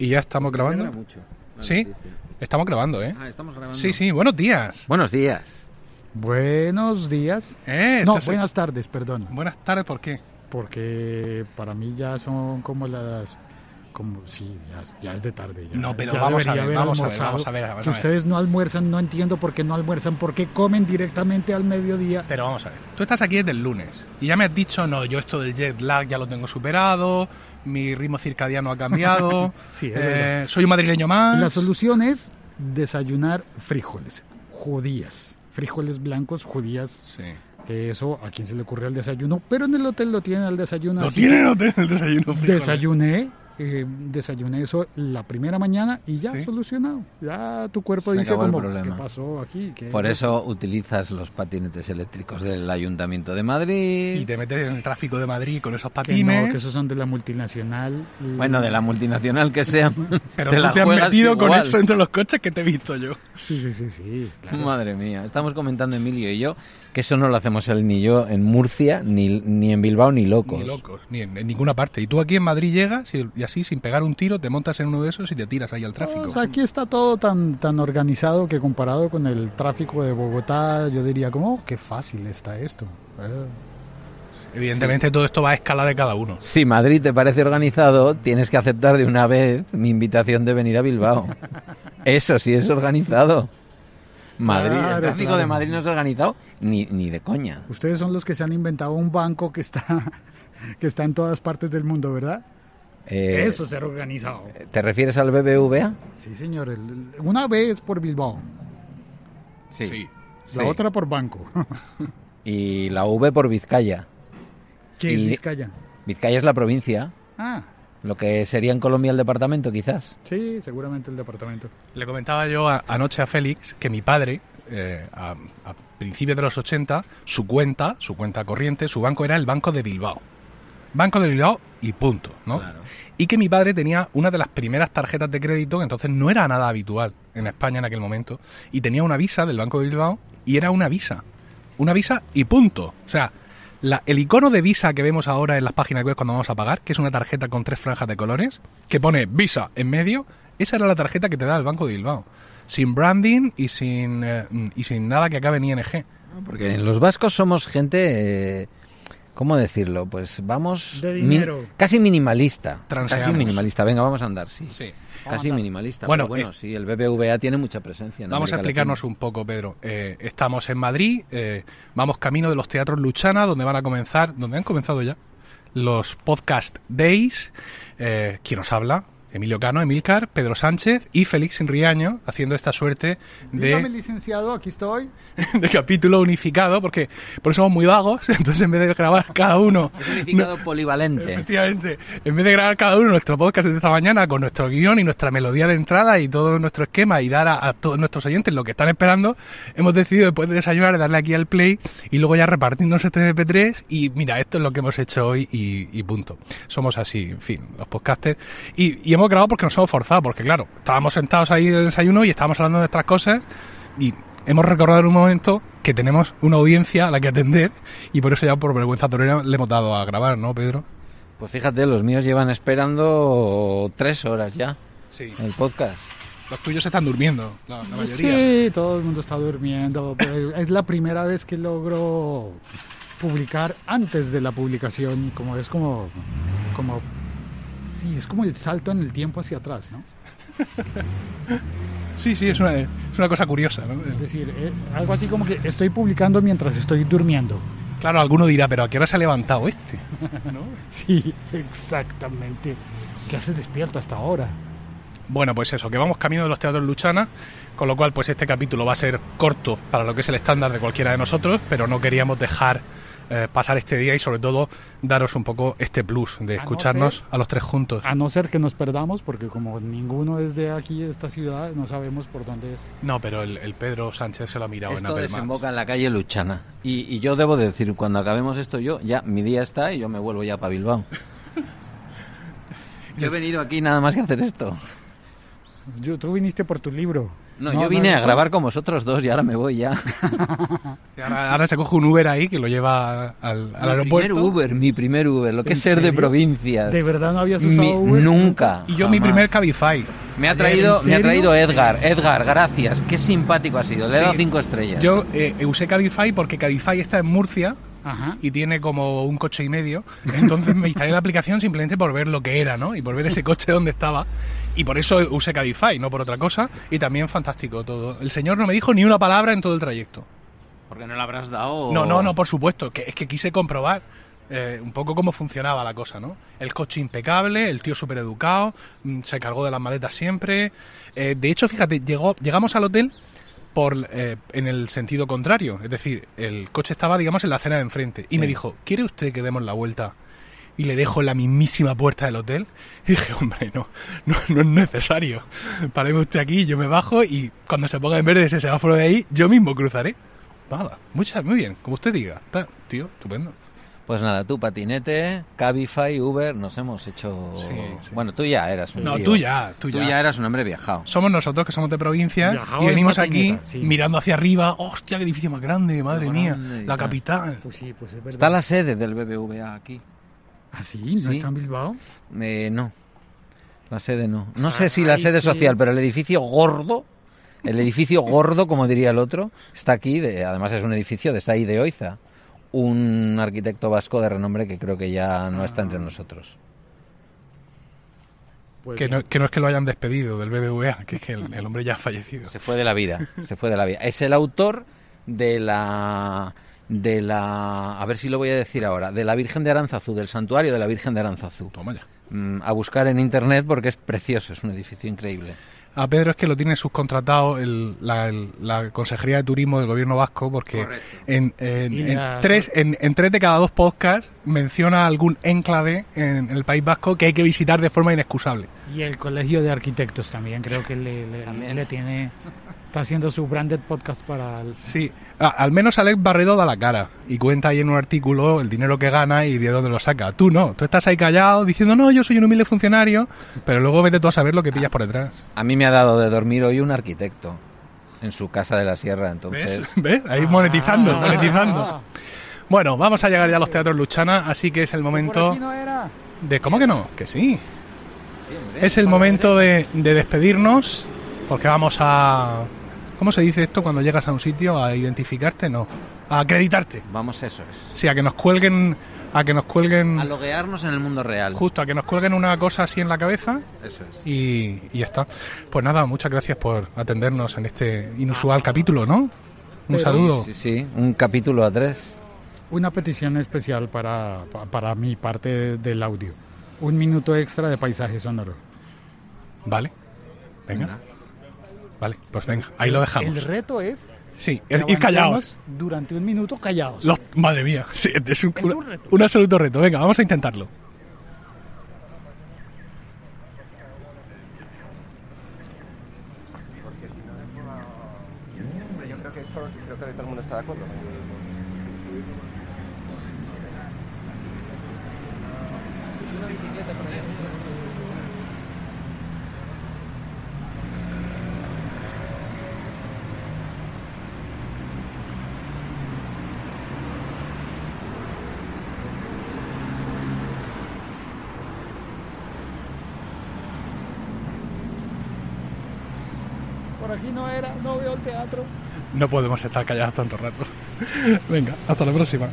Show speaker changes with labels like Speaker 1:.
Speaker 1: Y ya estamos grabando.
Speaker 2: mucho.
Speaker 1: Sí, estamos grabando, ¿eh?
Speaker 2: Ah, estamos grabando.
Speaker 1: Sí, sí, buenos días.
Speaker 2: Buenos días.
Speaker 3: Buenos días.
Speaker 1: Eh,
Speaker 3: No,
Speaker 1: estás-
Speaker 3: buenas tardes, perdón.
Speaker 1: buenas tardes, ¿por qué?
Speaker 3: Porque para mí ya son como las... Como, sí, ya, es- ya es de tarde. Ya,
Speaker 1: No, pero
Speaker 3: ya
Speaker 1: vamos a ver, vamos a ver, vamos a ver, vamos
Speaker 3: que
Speaker 1: a ver.
Speaker 3: ustedes no almuerzan, no entiendo por qué no almuerzan, por qué comen directamente al mediodía.
Speaker 1: Pero vamos a ver, tú estás aquí desde el lunes y ya me has dicho, no, yo esto del jet lag ya lo tengo superado, mi ritmo circadiano ha cambiado,
Speaker 3: Sí,
Speaker 1: eh, soy un madrileño más.
Speaker 3: La solución es desayunar frijoles, judías, frijoles blancos, judías.
Speaker 1: Sí.
Speaker 3: Eso, ¿a quién se le ocurre al desayuno? Pero en el hotel lo tienen al desayuno.
Speaker 1: ¿Lo
Speaker 3: así.
Speaker 1: tienen o tienen el desayuno? frijoles?
Speaker 3: Desayuné, eh, desayuné eso la primera mañana y ya
Speaker 1: Sí.
Speaker 3: solucionado. Ya tu cuerpo
Speaker 2: Se
Speaker 3: dice como,
Speaker 2: problema.
Speaker 3: ¿qué pasó aquí? ¿Qué
Speaker 2: Por
Speaker 3: es
Speaker 2: eso utilizas los patinetes eléctricos del Ayuntamiento de
Speaker 1: Y
Speaker 2: Madrid.
Speaker 1: te metes en el tráfico de Madrid con esos
Speaker 3: Que
Speaker 1: patines.
Speaker 3: no, que esos son de la multinacional. y-
Speaker 2: Bueno, de la multinacional que sea.
Speaker 1: Pero
Speaker 2: te
Speaker 1: tú
Speaker 2: la
Speaker 1: te has metido con
Speaker 2: igual.
Speaker 1: eso entre los coches que te he visto yo.
Speaker 3: Sí, sí, sí, sí. claro.
Speaker 2: Madre mía, estamos comentando Emilio y yo que eso no lo hacemos él ni yo en Murcia, ni, ni en Bilbao, ni locos.
Speaker 1: Ni locos, ni en, en ninguna parte. Y tú aquí en Madrid llegas y, y así, sin pegar un tiro, te montas en uno de esos y te tiras ahí al tráfico.
Speaker 3: O sea, aquí está todo tan, tan organizado que comparado con el tráfico de Bogotá, yo diría como, oh, qué fácil está esto. Eh,
Speaker 1: Evidentemente todo esto va a escala de cada uno.
Speaker 2: Si Madrid te parece organizado, tienes que aceptar de una vez mi invitación de venir a Bilbao. Eso sí es organizado. Madrid, el tráfico
Speaker 3: claro.
Speaker 2: de Madrid no es organizado ni, ni de coña.
Speaker 3: Ustedes son los que se han inventado un banco que está, que está en todas partes del mundo, ¿verdad?
Speaker 2: Eh,
Speaker 3: Eso es ser organizado.
Speaker 2: ¿Te refieres al BBVA?
Speaker 3: Sí, señor. el- una vez por Bilbao,
Speaker 2: Sí.
Speaker 3: la otra por banco.
Speaker 2: Y la V por Vizcaya.
Speaker 3: ¿Qué es Vizcaya?
Speaker 2: Vizcaya es la provincia,
Speaker 3: Ah,
Speaker 2: lo que sería en Colombia el departamento quizás.
Speaker 3: sí, seguramente el departamento.
Speaker 1: Le comentaba yo a- anoche a Félix que mi padre, eh, a, a principios de los 80, su cuenta, su cuenta corriente, su banco era el Banco de Bilbao. Banco de Bilbao y punto, ¿no? Y que mi padre tenía una de las primeras tarjetas de crédito, que entonces no era nada habitual en España en aquel momento, y tenía una visa del Banco de Bilbao y era una visa. Una visa y punto. O sea, la- el icono de visa que vemos ahora en las páginas web cuando vamos a pagar, que es una tarjeta con tres franjas de colores, que pone visa en medio, esa era la tarjeta que te da el Banco de Bilbao. Sin branding y sin, eh, y sin nada que acabe en ING.
Speaker 2: Porque en los vascos somos gente, eh, ¿cómo decirlo? Pues vamos...
Speaker 3: De
Speaker 2: mi-
Speaker 3: dinero.
Speaker 2: casi minimalista.
Speaker 1: Transeamos.
Speaker 2: Casi minimalista. Venga, vamos a andar, sí.
Speaker 1: Sí.
Speaker 2: Casi minimalista.
Speaker 1: Bueno,
Speaker 2: Bueno, sí, el BBVA tiene mucha presencia. en
Speaker 1: Vamos a explicarnos
Speaker 2: Latina.
Speaker 1: un poco, Pedro. Eh, estamos en Madrid, eh, vamos camino de los teatros Luchana, donde van a comenzar, donde han comenzado ya los podcast days. Eh, ¿Quién nos habla? Emilio Cano, Emilcar, Pedro Sánchez y Félix Inriaño, haciendo esta suerte
Speaker 3: Dígame,
Speaker 1: de,
Speaker 3: licenciado, aquí estoy.
Speaker 1: de capítulo unificado, porque por eso somos muy vagos, entonces en vez de grabar cada uno
Speaker 2: Es significado polivalente.
Speaker 1: Efectivamente. En vez de grabar cada uno nuestro podcast de esta mañana con nuestro guion y nuestra melodía de entrada y todo nuestro esquema y dar a, a todos nuestros oyentes lo que están esperando, hemos decidido después de desayunar darle aquí al play y luego ya repartirnos este MP3 y mira, esto es lo que hemos hecho hoy y, y punto. Somos así, en fin, los podcasters. Y, y hemos grabado porque nos hemos forzado, porque claro, estábamos sentados ahí en el desayuno y estábamos hablando de nuestras cosas y hemos recordado en un momento que tenemos una audiencia a la que atender y por eso ya por vergüenza torera le hemos dado a grabar, ¿no, Pedro?
Speaker 2: Pues fíjate, los míos llevan esperando tres horas ya
Speaker 1: Sí.
Speaker 2: el podcast.
Speaker 1: Los tuyos están durmiendo, la, la mayoría.
Speaker 3: Sí, todo el mundo está durmiendo. Es la primera vez que logro publicar antes de la publicación. Como es como, como, sí, es como el salto en el tiempo hacia atrás, ¿no?
Speaker 1: Sí, sí, es una, es una cosa curiosa. ¿no?
Speaker 3: Es decir, eh, algo así como que estoy publicando mientras estoy durmiendo.
Speaker 1: Claro, alguno dirá, pero ¿a qué hora se ha levantado este? ¿No?
Speaker 3: Sí, exactamente. ¿Qué haces despierto hasta ahora?
Speaker 1: Bueno, pues eso, que vamos camino de los teatros Luchana, con lo cual pues este capítulo va a ser corto para lo que es el estándar de cualquiera de nosotros, pero no queríamos dejar eh, pasar este día y sobre todo daros un poco este plus de
Speaker 3: A no
Speaker 1: escucharnos
Speaker 3: ser-
Speaker 1: a los tres juntos.
Speaker 3: A no ser que nos perdamos, porque como ninguno es de aquí, de esta ciudad, no sabemos por dónde es.
Speaker 1: No, pero el, el Pedro Sánchez se lo ha mirado en
Speaker 2: Esto
Speaker 1: Apple Maps.
Speaker 2: desemboca en la calle Luchana. Y, y yo debo decir, cuando acabemos esto yo, ya mi día está y yo me vuelvo ya para Bilbao. Yo he venido aquí nada más que hacer esto.
Speaker 3: Yo, tú viniste por tu libro.
Speaker 2: No,
Speaker 3: No,
Speaker 2: yo
Speaker 3: no,
Speaker 2: vine a grabar con vosotros dos y ahora me voy ya.
Speaker 1: Ahora, ahora se coge un Uber ahí que lo lleva al, al
Speaker 2: Mi
Speaker 1: aeropuerto.
Speaker 2: primer Uber, mi primer Uber, lo que
Speaker 3: ¿En
Speaker 2: es ser de provincias.
Speaker 3: ¿De verdad no habías usado
Speaker 2: Mi-
Speaker 3: Uber?
Speaker 2: nunca.
Speaker 1: Y yo mi primer Cabify.
Speaker 2: Me ha traído,
Speaker 3: ¿En
Speaker 2: me ha traído Edgar. Edgar, gracias. Qué simpático ha sido. Le he
Speaker 1: Sí.
Speaker 2: dado cinco estrellas.
Speaker 1: Yo eh, usé Cabify porque Cabify está en Murcia
Speaker 3: Ajá.
Speaker 1: y tiene como un coche y medio. Entonces me instalé la aplicación simplemente por ver lo que era, ¿no? Y por ver ese coche donde estaba. Y por eso usé Cabify, no por otra cosa. Y también fantástico todo. El señor no me dijo ni una palabra en todo el trayecto.
Speaker 2: ¿Por qué no le habrás dado?
Speaker 1: No, no, no, por supuesto. Que es que quise comprobar eh, un poco cómo funcionaba la cosa, ¿no? El coche impecable, el tío súper educado, mm, se cargó de las maletas siempre. Eh, de hecho, fíjate, llegó, llegamos al hotel por eh, en el sentido contrario. Es decir, el coche estaba, digamos, en la acera de enfrente. Y
Speaker 2: Sí.
Speaker 1: me dijo, ¿quiere usted que demos la vuelta? Y le dejo en la mismísima puerta del hotel. Y dije, hombre, no, no, no es necesario. Pareme usted aquí, yo me bajo y cuando se ponga en verde ese semáforo de ahí, yo mismo cruzaré. Nada, muchas, muy bien, como usted diga. Está, tío, estupendo.
Speaker 2: Pues nada, tú patinete, Cabify, Uber, nos hemos hecho...
Speaker 1: Sí, sí.
Speaker 2: Bueno, tú ya eras un
Speaker 1: No,
Speaker 2: tío.
Speaker 1: tú ya, tú
Speaker 2: Tú
Speaker 1: ya.
Speaker 2: ya eras un hombre viajado.
Speaker 1: Somos nosotros que somos de provincias
Speaker 3: Viajado
Speaker 1: y
Speaker 3: en
Speaker 1: venimos aquí
Speaker 3: patineta, sí.
Speaker 1: mirando hacia arriba. ¡Hostia, qué edificio más grande! Madre
Speaker 2: Qué
Speaker 1: mía,
Speaker 2: grande
Speaker 1: la
Speaker 2: tal.
Speaker 1: capital.
Speaker 3: Pues sí, pues es verdad.
Speaker 2: Está la sede del BBVA aquí.
Speaker 3: ¿Ah, sí? ¿No
Speaker 2: Sí.
Speaker 3: está en Bilbao?
Speaker 2: Eh, no, la sede no. No sé si la
Speaker 3: Ay,
Speaker 2: sede
Speaker 3: sí.
Speaker 2: social, pero el edificio gordo, el edificio gordo, como diría el otro, está aquí. De, además es un edificio de Saí de Oiza, un arquitecto vasco de renombre que creo que ya no está entre nosotros.
Speaker 3: Pues
Speaker 1: Que no, que no es que lo hayan despedido del BBVA, que es que el, el hombre ya ha fallecido.
Speaker 2: Se fue de la vida, se fue de la vida. Es el autor de la de la a ver si lo voy a decir ahora, de la Virgen de Aranzazú, del santuario de la Virgen de Aranzazú.
Speaker 1: Toma ya.
Speaker 2: Mm, a buscar en internet porque es precioso, es un edificio increíble.
Speaker 1: A Pedro es que lo tiene subcontratado el- la, el- la Consejería de Turismo del Gobierno Vasco porque en, tres, en, en tres de cada dos podcasts menciona algún enclave en el País Vasco que hay que visitar de forma inexcusable.
Speaker 3: Y el Colegio de Arquitectos también, creo que le, le-
Speaker 2: También.
Speaker 3: le tiene... Está haciendo su branded podcast para... el-
Speaker 1: Sí, al menos Alex Barredo da la cara y cuenta ahí en un artículo el dinero que gana y de dónde lo saca. Tú no, tú estás ahí callado diciendo, no, yo soy un humilde funcionario, pero luego vete tú a saber lo que pillas por detrás.
Speaker 2: A mí me ha dado de dormir hoy un arquitecto en su casa de la sierra, entonces
Speaker 1: ¿Ves? ¿Ves? Ahí monetizando,
Speaker 3: Ah.
Speaker 1: monetizando. Bueno, vamos a llegar ya a los teatros Luchana, así que es el momento
Speaker 3: aquí no era.
Speaker 1: de... ¿Cómo que no? Que sí. Es el momento de, de despedirnos, porque vamos a... ¿Cómo se dice esto cuando llegas a un sitio? ¿A identificarte? No. A acreditarte.
Speaker 2: vamos eso es.
Speaker 1: Sí, a que nos cuelguen... A que nos cuelguen...
Speaker 2: A loguearnos en el mundo real.
Speaker 1: Justo, a que nos cuelguen una cosa así en la cabeza
Speaker 2: Eso es.
Speaker 1: y, y ya está. Pues nada, muchas gracias por atendernos en este inusual capítulo, ¿no? Un
Speaker 3: Pero-
Speaker 1: saludo.
Speaker 2: Sí, sí, un capítulo a tres.
Speaker 3: Una petición especial para, pa- para mi parte del audio. Un minuto extra de paisaje sonoro.
Speaker 1: Vale. Venga.
Speaker 2: Venga.
Speaker 1: Vale, pues venga, ahí lo dejamos.
Speaker 3: El reto es
Speaker 1: Sí, ir callados.
Speaker 3: durante un minuto callados.
Speaker 1: Los- madre mía, sí, es, un,
Speaker 3: Es
Speaker 1: una-
Speaker 3: un reto.
Speaker 1: un absoluto reto. Venga, vamos a intentarlo.
Speaker 4: Yo creo que esto, creo que todo el mundo está de acuerdo.
Speaker 3: Aquí no era, no veo el teatro.
Speaker 1: No podemos estar callados tanto rato. Venga, hasta la próxima.